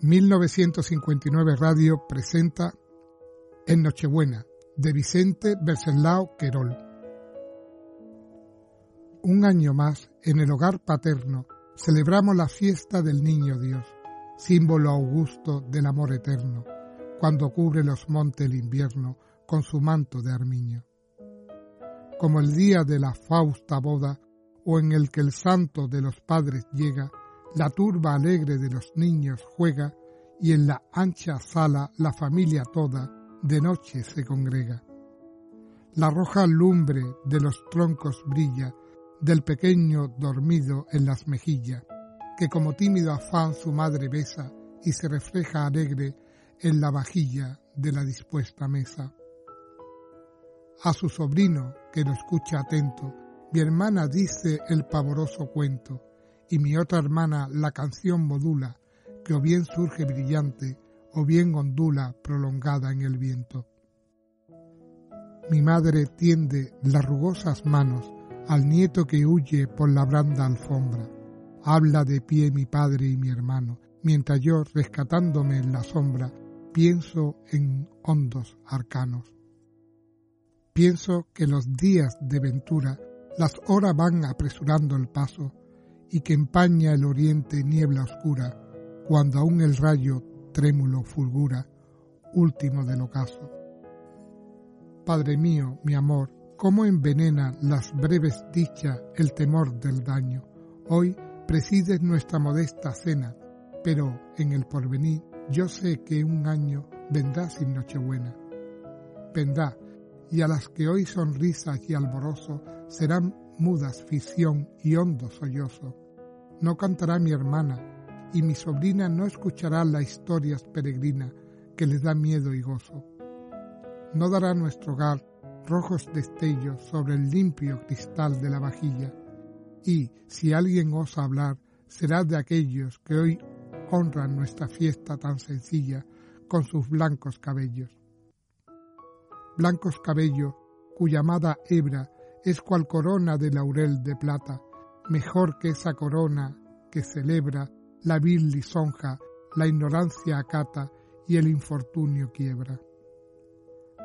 1959 Radio presenta En Nochebuena de Vicente Bercelao Querol. Un año más, en el hogar paterno, celebramos la fiesta del Niño Dios, símbolo augusto del amor eterno, cuando cubre los montes el invierno con su manto de armiño. Como el día de la fausta boda, o en el que el santo de los padres llega, la turba alegre de los niños juega y en la ancha sala la familia toda de noche se congrega. La roja lumbre de los troncos brilla del pequeño dormido en las mejillas, que como tímido afán su madre besa y se refleja alegre en la vajilla de la dispuesta mesa. A su sobrino, que lo escucha atento, mi hermana dice el pavoroso cuento, y mi otra hermana la canción modula, que o bien surge brillante o bien ondula prolongada en el viento. Mi madre tiende las rugosas manos al nieto que huye por la branda alfombra. Habla de pie mi padre y mi hermano, mientras yo, rescatándome en la sombra, pienso en hondos arcanos. Pienso que los días de ventura, las horas van apresurando el paso, y que empaña el oriente niebla oscura, cuando aún el rayo trémulo fulgura, último del ocaso. Padre mío, mi amor, cómo envenena las breves dichas el temor del daño. Hoy presides nuestra modesta cena, pero en el porvenir yo sé que un año vendrá sin Nochebuena. Vendrá, y a las que hoy sonrisas y alboroso serán mudas ficción y hondo sollozo. No cantará mi hermana, y mi sobrina no escuchará las historias peregrinas que les da miedo y gozo. No dará nuestro hogar rojos destellos sobre el limpio cristal de la vajilla, y si alguien osa hablar, será de aquellos que hoy honran nuestra fiesta tan sencilla con sus blancos cabellos. Blancos cabellos cuya amada hebra es cual corona de laurel de plata, mejor que esa corona que celebra la vil lisonja, la ignorancia acata y el infortunio quiebra.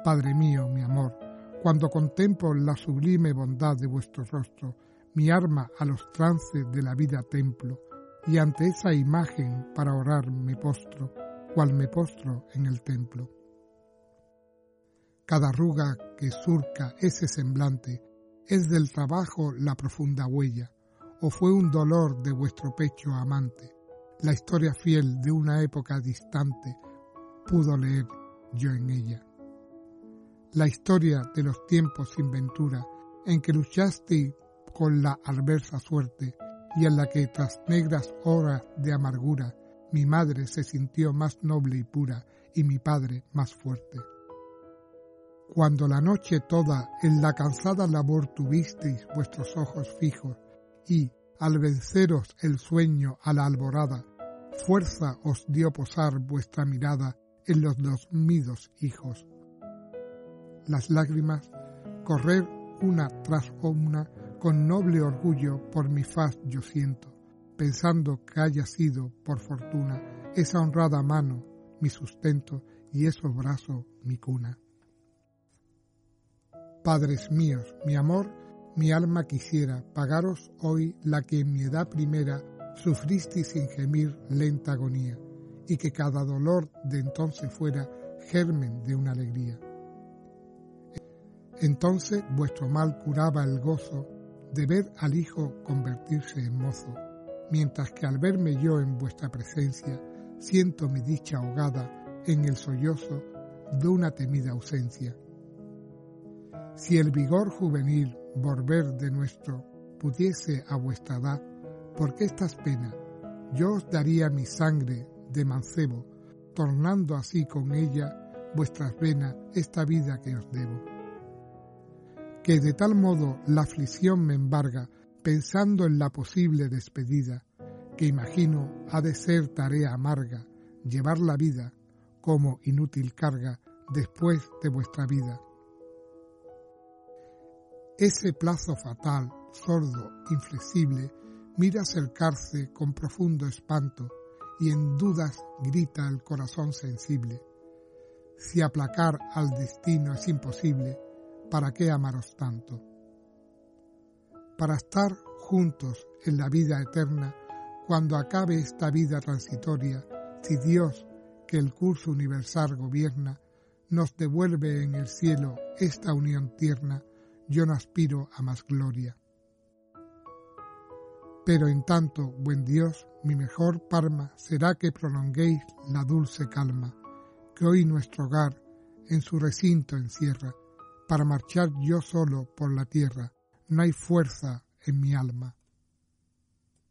Padre mío, mi amor, cuando contemplo la sublime bondad de vuestro rostro, mi arma a los trances de la vida templo, y ante esa imagen para orar me postro, cual me postro en el templo. Cada arruga que surca ese semblante es del trabajo la profunda huella, o fue un dolor de vuestro pecho amante, la historia fiel de una época distante pudo leer yo en ella. La historia de los tiempos sin ventura en que luchaste con la adversa suerte y en la que tras negras horas de amargura mi madre se sintió más noble y pura y mi padre más fuerte. Cuando la noche toda en la cansada labor tuvisteis vuestros ojos fijos y, al venceros el sueño a la alborada, fuerza os dio posar vuestra mirada en los dormidos hijos. Las lágrimas correr una tras una con noble orgullo por mi faz yo siento, pensando que haya sido, por fortuna, esa honrada mano mi sustento y esos brazos mi cuna. Padres míos, mi amor mi alma quisiera pagaros hoy la que en mi edad primera sufristeis sin gemir lenta agonía, y que cada dolor de entonces fuera germen de una alegría. Entonces vuestro mal curaba el gozo de ver al Hijo convertirse en mozo, mientras que al verme yo en vuestra presencia, siento mi dicha ahogada en el sollozo de una temida ausencia. Si el vigor juvenil volver de nuestro pudiese a vuestra edad, ¿por qué estas penas? Yo os daría mi sangre de mancebo, tornando así con ella vuestras venas esta vida que os debo. Que de tal modo la aflicción me embarga, pensando en la posible despedida, que imagino ha de ser tarea amarga llevar la vida como inútil carga después de vuestra vida ese plazo fatal, sordo, inflexible, mira acercarse con profundo espanto y en dudas grita el corazón sensible. Si aplacar al destino es imposible, ¿para qué amaros tanto? Para estar juntos en la vida eterna, cuando acabe esta vida transitoria, si Dios, que el curso universal gobierna, nos devuelve en el cielo esta unión tierna, yo no aspiro a más gloria. Pero en tanto, buen Dios, mi mejor parma será que prolonguéis la dulce calma, que hoy nuestro hogar en su recinto encierra, para marchar yo solo por la tierra, no hay fuerza en mi alma.